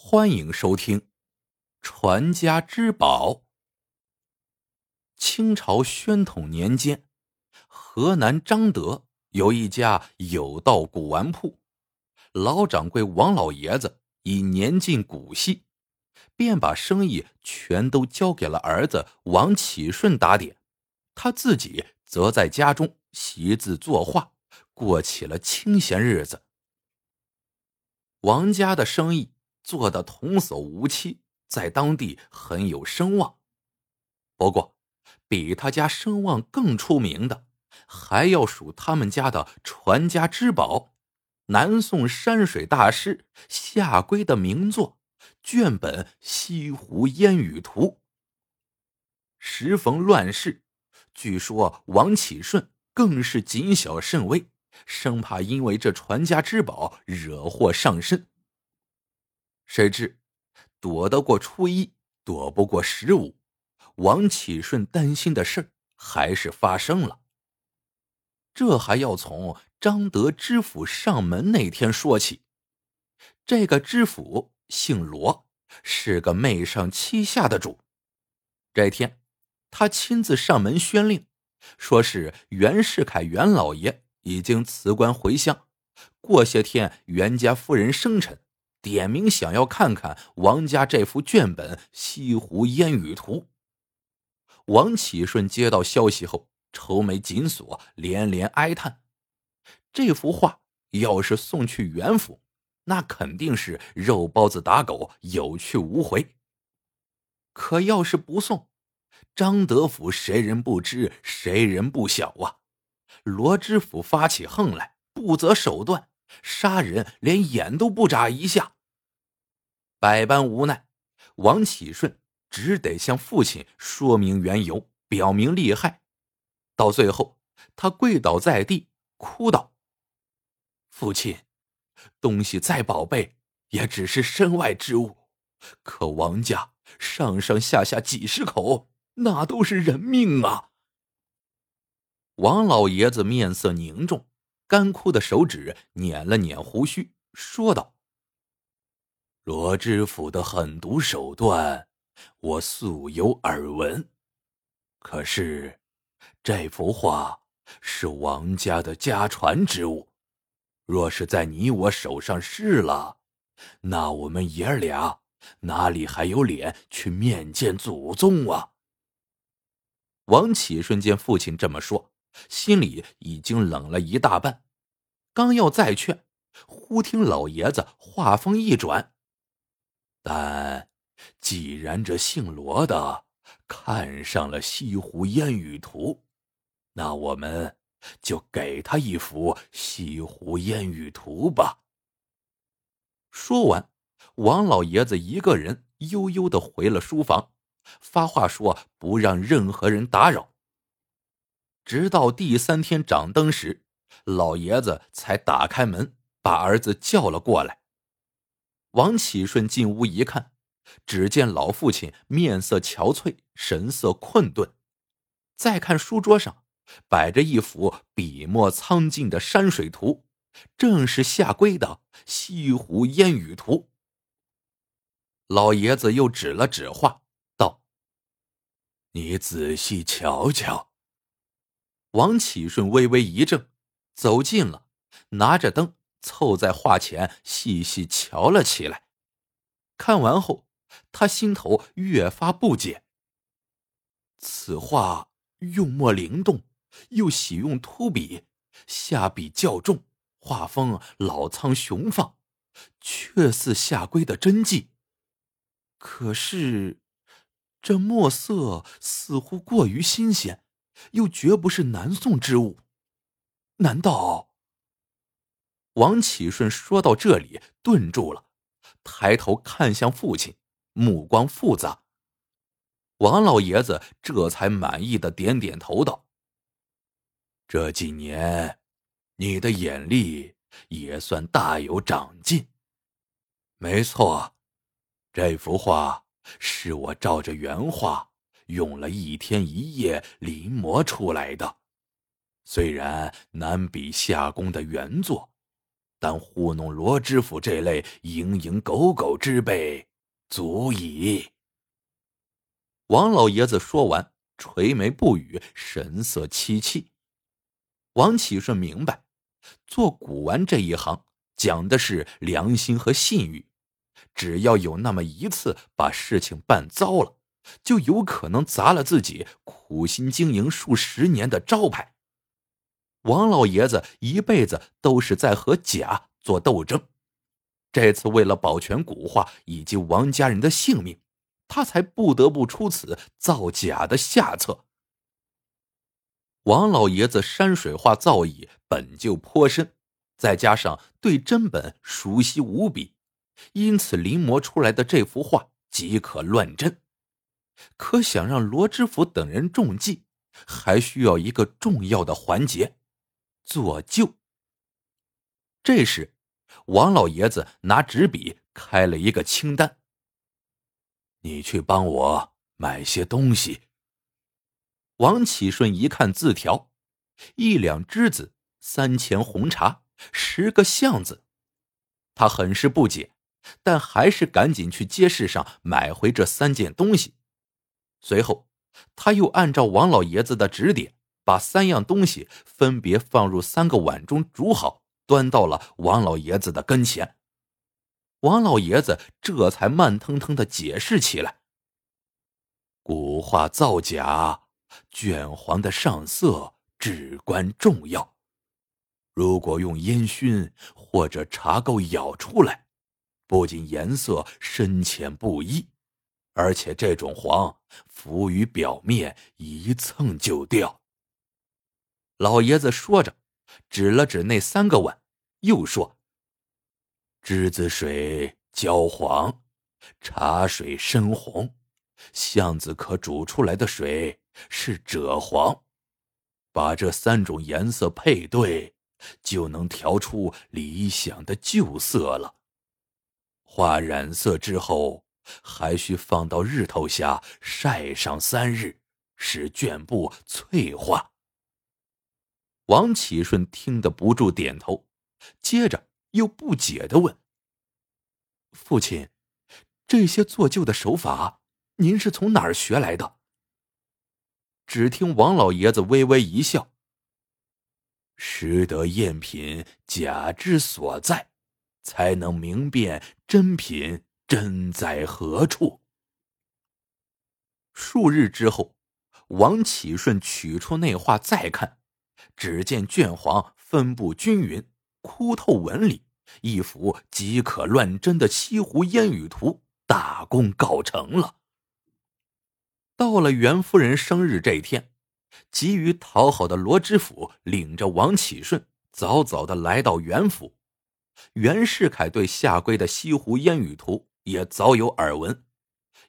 欢迎收听《传家之宝》。清朝宣统年间，河南张德有一家有道古玩铺，老掌柜王老爷子已年近古稀，便把生意全都交给了儿子王启顺打点，他自己则在家中习字作画，过起了清闲日子。王家的生意。做的童叟无欺，在当地很有声望。不过，比他家声望更出名的，还要数他们家的传家之宝——南宋山水大师夏圭的名作卷本《西湖烟雨图》。时逢乱世，据说王启顺更是谨小慎微，生怕因为这传家之宝惹祸上身。谁知，躲得过初一，躲不过十五。王启顺担心的事还是发生了。这还要从张德知府上门那天说起。这个知府姓罗，是个媚上欺下的主。这天，他亲自上门宣令，说是袁世凯袁老爷已经辞官回乡，过些天袁家夫人生辰。点名想要看看王家这幅卷本《西湖烟雨图》。王启顺接到消息后，愁眉紧锁，连连哀叹：“这幅画要是送去元府，那肯定是肉包子打狗，有去无回。可要是不送，张德府谁人不知，谁人不晓啊？罗知府发起横来，不择手段。”杀人连眼都不眨一下，百般无奈，王启顺只得向父亲说明缘由，表明利害。到最后，他跪倒在地，哭道：“父亲，东西再宝贝，也只是身外之物。可王家上上下下几十口，那都是人命啊！”王老爷子面色凝重。干枯的手指捻了捻胡须，说道：“罗知府的狠毒手段，我素有耳闻。可是，这幅画是王家的家传之物，若是在你我手上试了，那我们爷儿俩哪里还有脸去面见祖宗啊？”王启顺见父亲这么说。心里已经冷了一大半，刚要再劝，忽听老爷子话锋一转：“但既然这姓罗的看上了《西湖烟雨图》，那我们就给他一幅《西湖烟雨图》吧。”说完，王老爷子一个人悠悠的回了书房，发话说不让任何人打扰。直到第三天掌灯时，老爷子才打开门，把儿子叫了过来。王启顺进屋一看，只见老父亲面色憔悴，神色困顿。再看书桌上摆着一幅笔墨苍劲的山水图，正是夏圭的《西湖烟雨图》。老爷子又指了指画，道：“你仔细瞧瞧。”王启顺微微一怔，走近了，拿着灯凑在画前细细瞧了起来。看完后，他心头越发不解。此画用墨灵动，又喜用秃笔，下笔较重，画风老苍雄放，却似夏圭的真迹。可是，这墨色似乎过于新鲜。又绝不是南宋之物，难道？王启顺说到这里顿住了，抬头看向父亲，目光复杂。王老爷子这才满意的点点头道：“这几年，你的眼力也算大有长进。没错，这幅画是我照着原画。”用了一天一夜临摹出来的，虽然难比夏宫的原作，但糊弄罗知府这类蝇营狗苟之辈，足矣。王老爷子说完，垂眉不语，神色凄凄。王启顺明白，做古玩这一行讲的是良心和信誉，只要有那么一次把事情办糟了，就有可能砸了自己苦心经营数十年的招牌。王老爷子一辈子都是在和假做斗争，这次为了保全古画以及王家人的性命，他才不得不出此造假的下策。王老爷子山水画造诣本就颇深，再加上对真本熟悉无比，因此临摹出来的这幅画即可乱真。可想让罗知府等人中计，还需要一个重要的环节。做旧。这时，王老爷子拿纸笔开了一个清单：“你去帮我买些东西。”王启顺一看字条，一两栀子，三钱红茶，十个巷子，他很是不解，但还是赶紧去街市上买回这三件东西。随后，他又按照王老爷子的指点。把三样东西分别放入三个碗中煮好，端到了王老爷子的跟前。王老爷子这才慢腾腾的解释起来：“古画造假，卷黄的上色至关重要。如果用烟熏或者茶垢舀出来，不仅颜色深浅不一，而且这种黄浮于表面，一蹭就掉。”老爷子说着，指了指那三个碗，又说：“栀子水焦黄，茶水深红，巷子可煮出来的水是赭黄。把这三种颜色配对，就能调出理想的旧色了。画染色之后，还需放到日头下晒上三日，使绢布脆化。”王启顺听得不住点头，接着又不解的问：“父亲，这些做旧的手法，您是从哪儿学来的？”只听王老爷子微微一笑：“识得赝品假之所在，才能明辨真品真在何处。”数日之后，王启顺取出那画再看。只见卷黄分布均匀，枯透纹理，一幅即可乱真的西湖烟雨图，大功告成了。到了袁夫人生日这一天，急于讨好的罗知府领着王启顺早早的来到袁府。袁世凯对下归的西湖烟雨图也早有耳闻，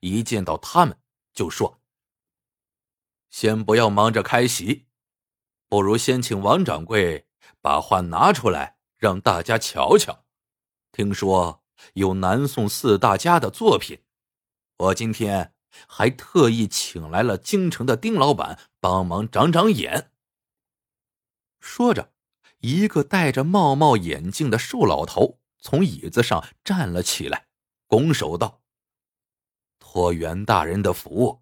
一见到他们就说：“先不要忙着开席。”不如先请王掌柜把画拿出来，让大家瞧瞧。听说有南宋四大家的作品，我今天还特意请来了京城的丁老板帮忙长长眼。说着，一个戴着帽帽眼镜的瘦老头从椅子上站了起来，拱手道：“托袁大人的福，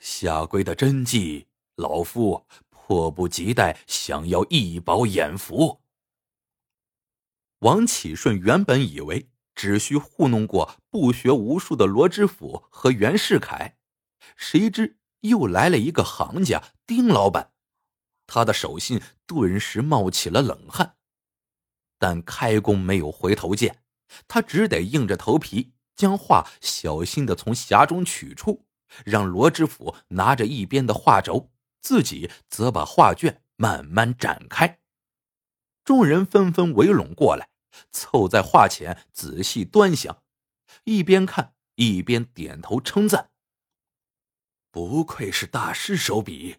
下跪的真迹，老夫。”迫不及待想要一饱眼福。王启顺原本以为只需糊弄过不学无术的罗知府和袁世凯，谁知又来了一个行家丁老板，他的手心顿时冒起了冷汗。但开弓没有回头箭，他只得硬着头皮将画小心的从匣中取出，让罗知府拿着一边的画轴。自己则把画卷慢慢展开，众人纷纷围拢过来，凑在画前仔细端详，一边看一边点头称赞：“不愧是大师手笔，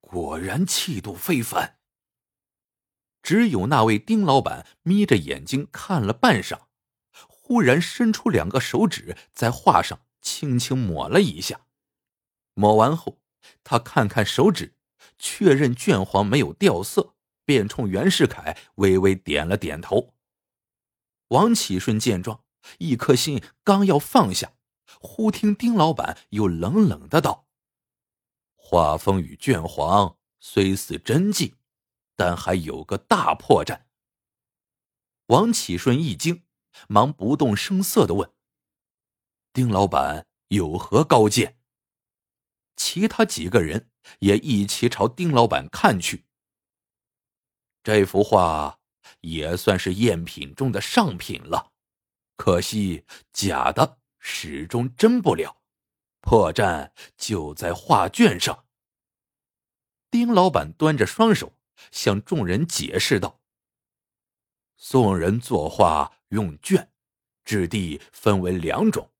果然气度非凡。”只有那位丁老板眯着眼睛看了半晌，忽然伸出两个手指在画上轻轻抹了一下，抹完后。他看看手指，确认卷黄没有掉色，便冲袁世凯微微点了点头。王启顺见状，一颗心刚要放下，忽听丁老板又冷冷的道：“画风与卷黄虽似真迹，但还有个大破绽。”王启顺一惊，忙不动声色的问：“丁老板有何高见？”其他几个人也一起朝丁老板看去。这幅画也算是赝品中的上品了，可惜假的始终真不了，破绽就在画卷上。丁老板端着双手向众人解释道：“宋人作画用卷，质地分为两种，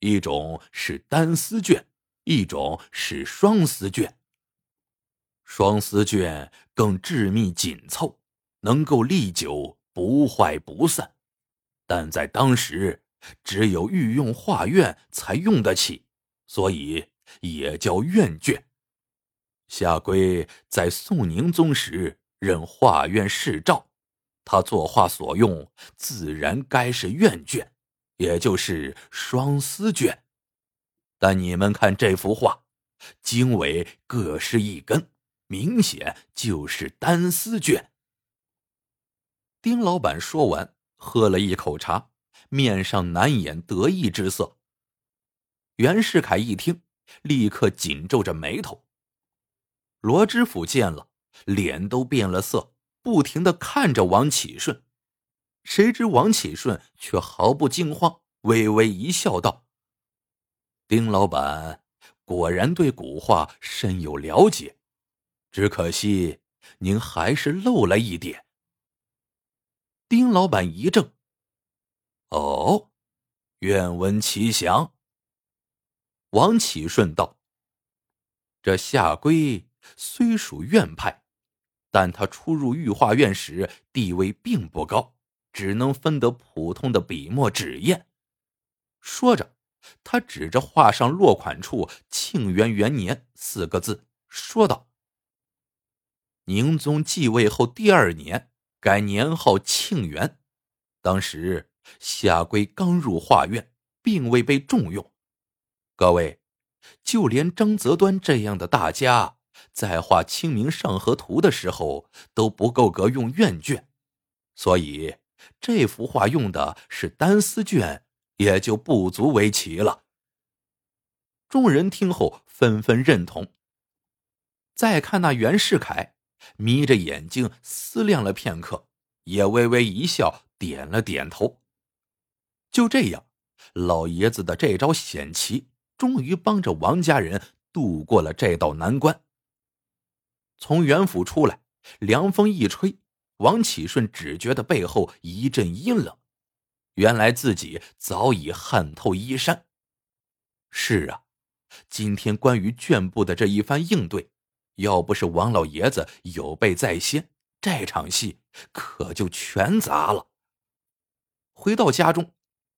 一种是单丝卷。”一种是双丝卷，双丝卷更致密紧凑，能够历久不坏不散，但在当时只有御用画院才用得起，所以也叫院卷。夏圭在宋宁宗时任画院侍照，他作画所用自然该是院卷，也就是双丝卷。但你们看这幅画，经纬各是一根，明显就是单丝卷。丁老板说完，喝了一口茶，面上难掩得意之色。袁世凯一听，立刻紧皱着眉头。罗知府见了，脸都变了色，不停的看着王启顺。谁知王启顺却毫不惊慌，微微一笑，道。丁老板果然对古画深有了解，只可惜您还是漏了一点。丁老板一怔：“哦，愿闻其详。”王启顺道：“这夏圭虽属院派，但他初入御画院时地位并不高，只能分得普通的笔墨纸砚。”说着。他指着画上落款处“庆元元年”四个字，说道：“宁宗继位后第二年改年号庆元，当时夏圭刚入画院，并未被重用。各位，就连张择端这样的大家，在画《清明上河图》的时候都不够格用院卷，所以这幅画用的是单丝卷。”也就不足为奇了。众人听后纷纷认同。再看那袁世凯，眯着眼睛思量了片刻，也微微一笑，点了点头。就这样，老爷子的这招险棋终于帮着王家人度过了这道难关。从袁府出来，凉风一吹，王启顺只觉得背后一阵阴冷。原来自己早已汗透衣衫。是啊，今天关于卷部的这一番应对，要不是王老爷子有备在先，这场戏可就全砸了。回到家中，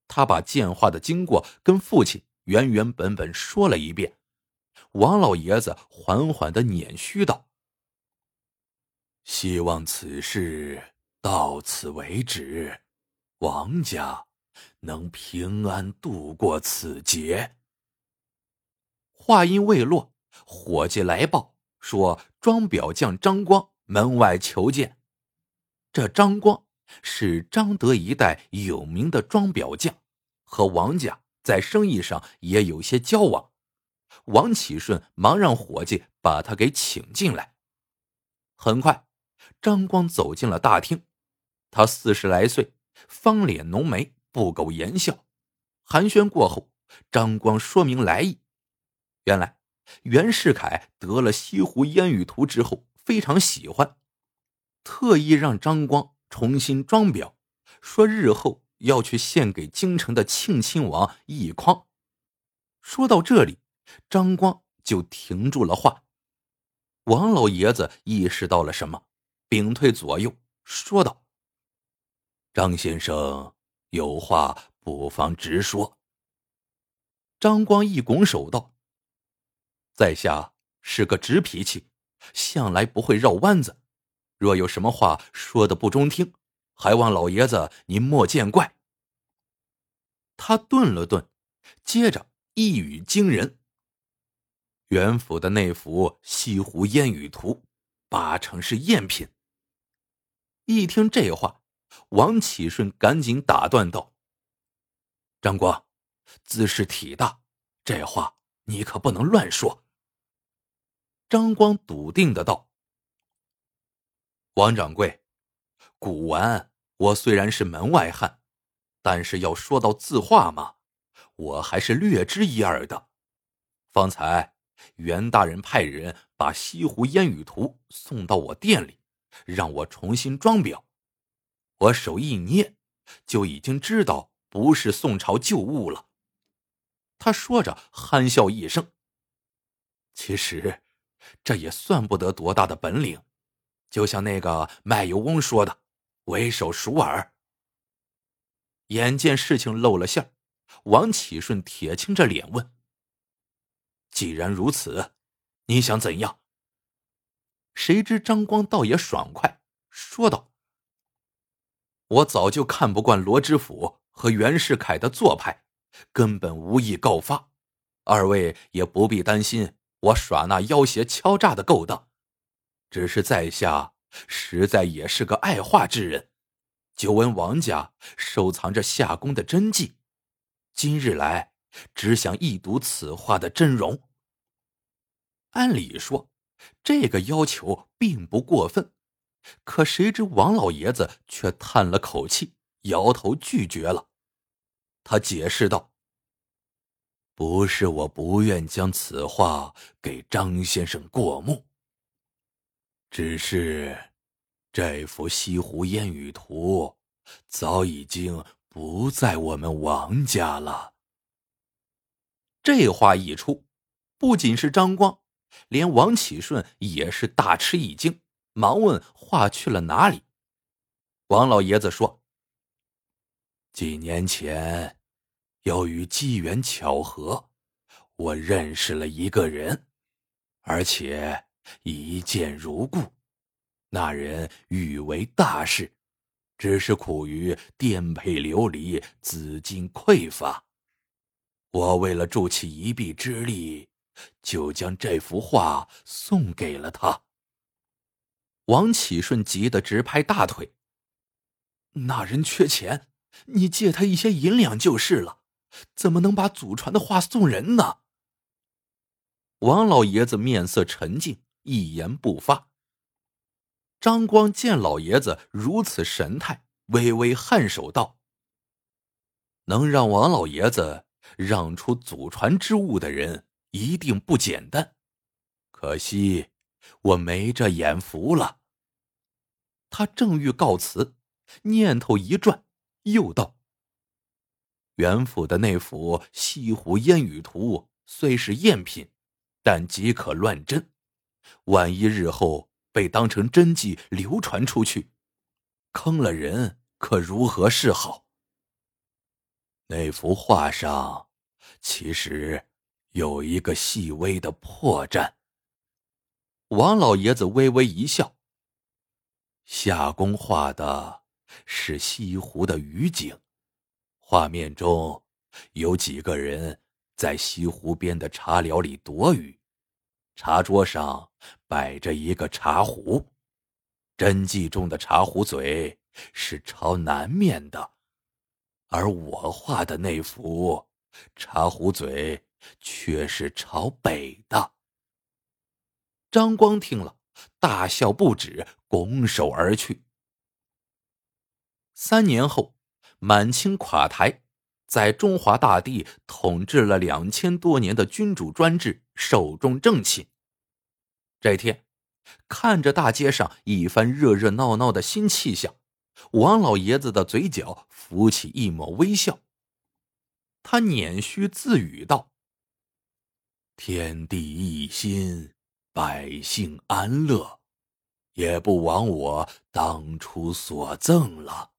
他把建画的经过跟父亲原原本本说了一遍。王老爷子缓缓的捻须道：“希望此事到此为止。”王家能平安度过此劫。话音未落，伙计来报说，装裱匠张光门外求见。这张光是张德一带有名的装裱匠，和王家在生意上也有些交往。王启顺忙让伙计把他给请进来。很快，张光走进了大厅。他四十来岁。方脸浓眉，不苟言笑。寒暄过后，张光说明来意。原来袁世凯得了《西湖烟雨图》之后，非常喜欢，特意让张光重新装裱，说日后要去献给京城的庆亲王奕匡。说到这里，张光就停住了话。王老爷子意识到了什么，屏退左右，说道。张先生有话不妨直说。张光一拱手道：“在下是个直脾气，向来不会绕弯子。若有什么话说的不中听，还望老爷子您莫见怪。”他顿了顿，接着一语惊人：“袁府的那幅西湖烟雨图，八成是赝品。”一听这话，王启顺赶紧打断道：“张光，姿势体大，这话你可不能乱说。”张光笃定的道：“王掌柜，古玩我虽然是门外汉，但是要说到字画嘛，我还是略知一二的。方才袁大人派人把《西湖烟雨图》送到我店里。”让我重新装裱，我手一捏，就已经知道不是宋朝旧物了。他说着，憨笑一声。其实，这也算不得多大的本领，就像那个卖油翁说的：“为手熟耳。”眼见事情露了馅，王启顺铁青着脸问：“既然如此，你想怎样？”谁知张光倒也爽快，说道：“我早就看不惯罗知府和袁世凯的做派，根本无意告发。二位也不必担心我耍那要挟敲诈的勾当。只是在下实在也是个爱画之人，久闻王家收藏着夏宫的真迹，今日来只想一睹此画的真容。按理说。”这个要求并不过分，可谁知王老爷子却叹了口气，摇头拒绝了。他解释道：“不是我不愿将此画给张先生过目，只是这幅西湖烟雨图早已经不在我们王家了。”这话一出，不仅是张光。连王启顺也是大吃一惊，忙问：“话去了哪里？”王老爷子说：“几年前，由于机缘巧合，我认识了一个人，而且一见如故。那人欲为大事，只是苦于颠沛流离，资金匮乏。我为了助其一臂之力。”就将这幅画送给了他。王启顺急得直拍大腿。那人缺钱，你借他一些银两就是了，怎么能把祖传的画送人呢？王老爷子面色沉静，一言不发。张光见老爷子如此神态，微微颔首道：“能让王老爷子让出祖传之物的人。”一定不简单，可惜我没这眼福了。他正欲告辞，念头一转，又道：“袁府的那幅西湖烟雨图虽是赝品，但即可乱真。万一日后被当成真迹流传出去，坑了人，可如何是好？那幅画上，其实……”有一个细微的破绽。王老爷子微微一笑。夏宫画的是西湖的雨景，画面中有几个人在西湖边的茶寮里躲雨，茶桌上摆着一个茶壶，真迹中的茶壶嘴是朝南面的，而我画的那幅茶壶嘴。却是朝北的。张光听了，大笑不止，拱手而去。三年后，满清垮台，在中华大地统治了两千多年的君主专制寿终正寝。这天，看着大街上一番热热闹闹的新气象，王老爷子的嘴角浮起一抹微笑。他捻须自语道。天地一心，百姓安乐，也不枉我当初所赠了。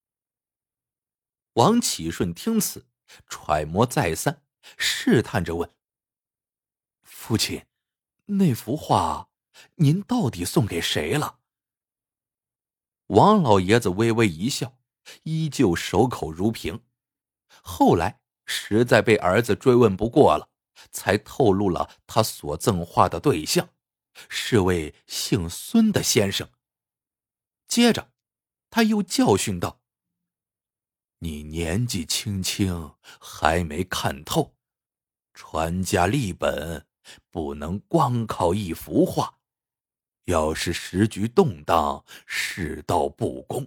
王启顺听此，揣摩再三，试探着问：“父亲，那幅画，您到底送给谁了？”王老爷子微微一笑，依旧守口如瓶。后来实在被儿子追问不过了，才透露了他所赠画的对象，是位姓孙的先生。接着，他又教训道：“你年纪轻轻，还没看透，传家立本，不能光靠一幅画。要是时局动荡，世道不公，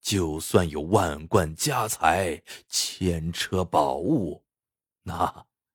就算有万贯家财、千车宝物，那